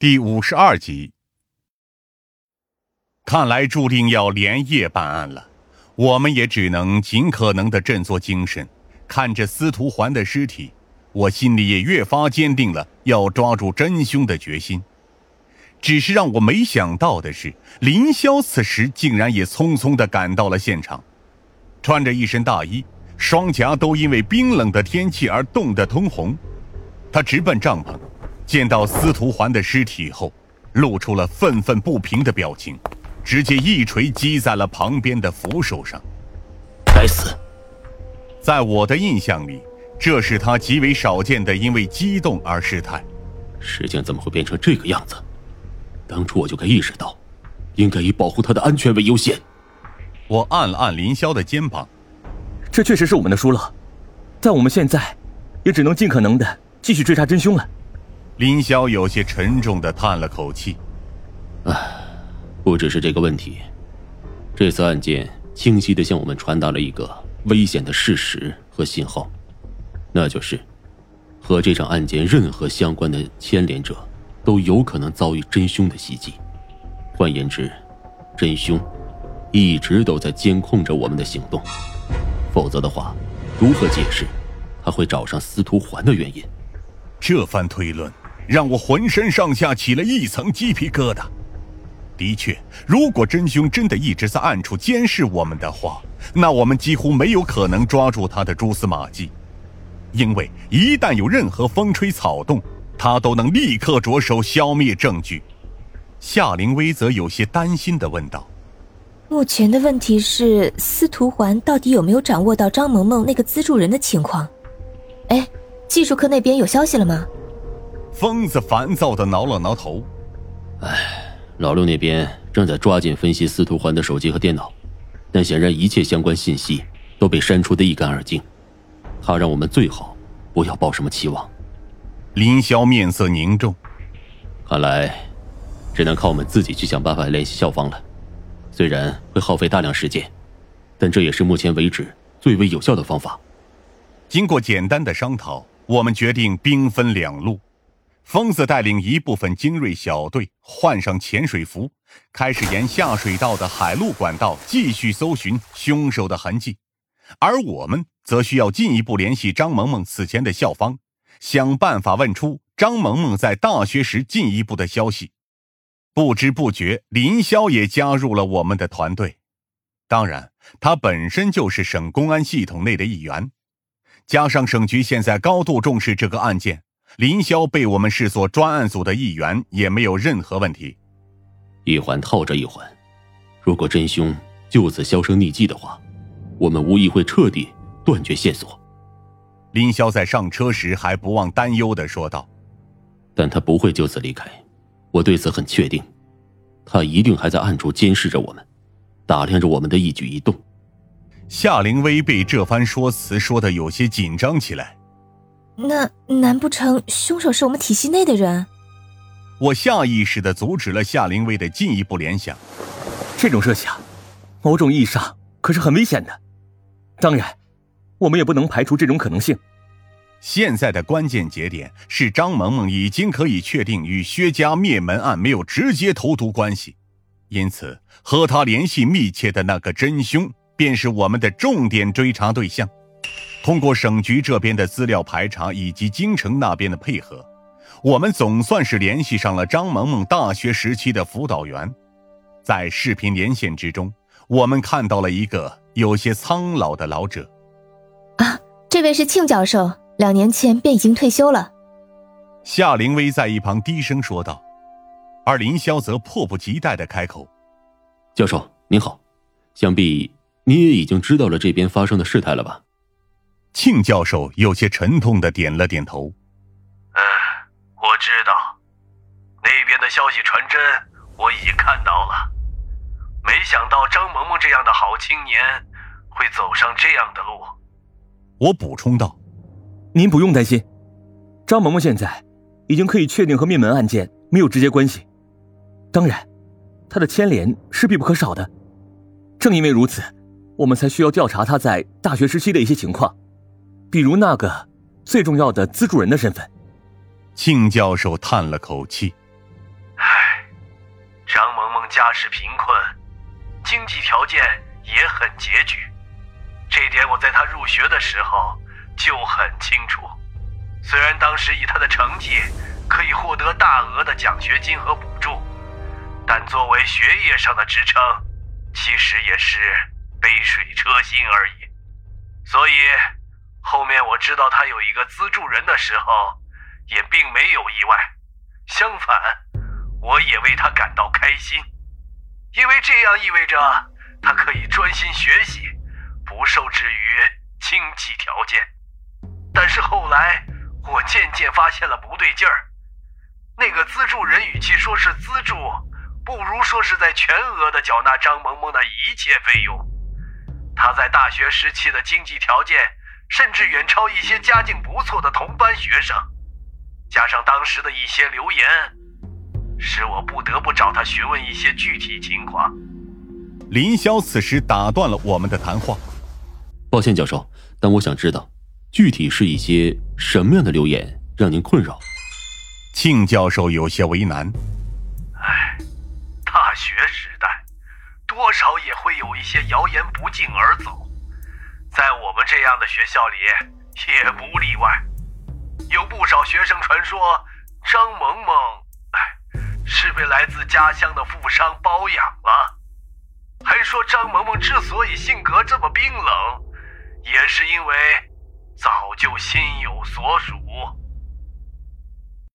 第五十二集，看来注定要连夜办案了。我们也只能尽可能的振作精神，看着司徒环的尸体，我心里也越发坚定了要抓住真凶的决心。只是让我没想到的是，林霄此时竟然也匆匆的赶到了现场，穿着一身大衣，双颊都因为冰冷的天气而冻得通红。他直奔帐篷。见到司徒环的尸体后，露出了愤愤不平的表情，直接一锤击在了旁边的扶手上。该死！在我的印象里，这是他极为少见的因为激动而失态。事情怎么会变成这个样子？当初我就该意识到，应该以保护他的安全为优先。我按了按林霄的肩膀，这确实是我们的疏漏，但我们现在也只能尽可能的继续追查真凶了。林霄有些沉重的叹了口气：“唉，不只是这个问题，这次案件清晰的向我们传达了一个危险的事实和信号，那就是和这场案件任何相关的牵连者都有可能遭遇真凶的袭击。换言之，真凶一直都在监控着我们的行动。否则的话，如何解释他会找上司徒环的原因？这番推论。”让我浑身上下起了一层鸡皮疙瘩。的确，如果真凶真的一直在暗处监视我们的话，那我们几乎没有可能抓住他的蛛丝马迹，因为一旦有任何风吹草动，他都能立刻着手消灭证据。夏灵薇则有些担心的问道：“目前的问题是，司徒环到底有没有掌握到张萌萌那个资助人的情况？哎，技术科那边有消息了吗？”疯子烦躁的挠了挠头，哎，老六那边正在抓紧分析司徒环的手机和电脑，但显然一切相关信息都被删除的一干二净。他让我们最好不要抱什么期望。林霄面色凝重，看来只能靠我们自己去想办法联系校方了。虽然会耗费大量时间，但这也是目前为止最为有效的方法。经过简单的商讨，我们决定兵分两路。疯子带领一部分精锐小队，换上潜水服，开始沿下水道的海陆管道继续搜寻凶手的痕迹。而我们则需要进一步联系张萌萌此前的校方，想办法问出张萌萌在大学时进一步的消息。不知不觉，林霄也加入了我们的团队。当然，他本身就是省公安系统内的一员，加上省局现在高度重视这个案件。林霄被我们视作专案组的一员，也没有任何问题。一环套着一环，如果真凶就此销声匿迹的话，我们无疑会彻底断绝线索。林霄在上车时还不忘担忧的说道：“但他不会就此离开，我对此很确定。他一定还在暗处监视着我们，打量着我们的一举一动。”夏灵薇被这番说辞说的有些紧张起来。那难不成凶手是我们体系内的人？我下意识的阻止了夏灵薇的进一步联想。这种设想，某种意义上可是很危险的。当然，我们也不能排除这种可能性。现在的关键节点是张萌萌已经可以确定与薛家灭门案没有直接投毒关系，因此和他联系密切的那个真凶便是我们的重点追查对象。通过省局这边的资料排查以及京城那边的配合，我们总算是联系上了张萌萌大学时期的辅导员。在视频连线之中，我们看到了一个有些苍老的老者。啊，这位是庆教授，两年前便已经退休了。夏灵薇在一旁低声说道，而林霄则迫不及待的开口：“教授您好，想必你也已经知道了这边发生的事态了吧？”庆教授有些沉痛的点了点头。嗯，我知道，那边的消息传真，我已经看到了。没想到张萌萌这样的好青年，会走上这样的路。我补充道：“您不用担心，张萌萌现在已经可以确定和灭门案件没有直接关系。当然，他的牵连是必不可少的。正因为如此，我们才需要调查他在大学时期的一些情况。”比如那个最重要的资助人的身份，庆教授叹了口气：“唉，张萌萌家世贫困，经济条件也很拮据，这点我在她入学的时候就很清楚。虽然当时以她的成绩可以获得大额的奖学金和补助，但作为学业上的支撑，其实也是杯水车薪而已。所以，后面我知道他有一个资助人的时候，也并没有意外。相反，我也为他感到开心，因为这样意味着他可以专心学习，不受制于经济条件。但是后来，我渐渐发现了不对劲儿。那个资助人与其说是资助，不如说是在全额的缴纳张萌萌的一切费用。他在大学时期的经济条件，甚至远超一些家境不错的同班学生。加上当时的一些流言，使我不得不找他询问一些具体情况。林霄此时打断了我们的谈话。抱歉，教授，但我想知道，具体是一些什么样的流言让您困扰？庆教授有些为难。唉，大学时代，多少也会有一些谣言不胫而走，在我们这样的学校里，也不例外。有不少学生传说，张萌萌，哎，是被来自家乡的富商包养了。还说张萌萌之所以性格这么冰冷，也是因为早就心有所属。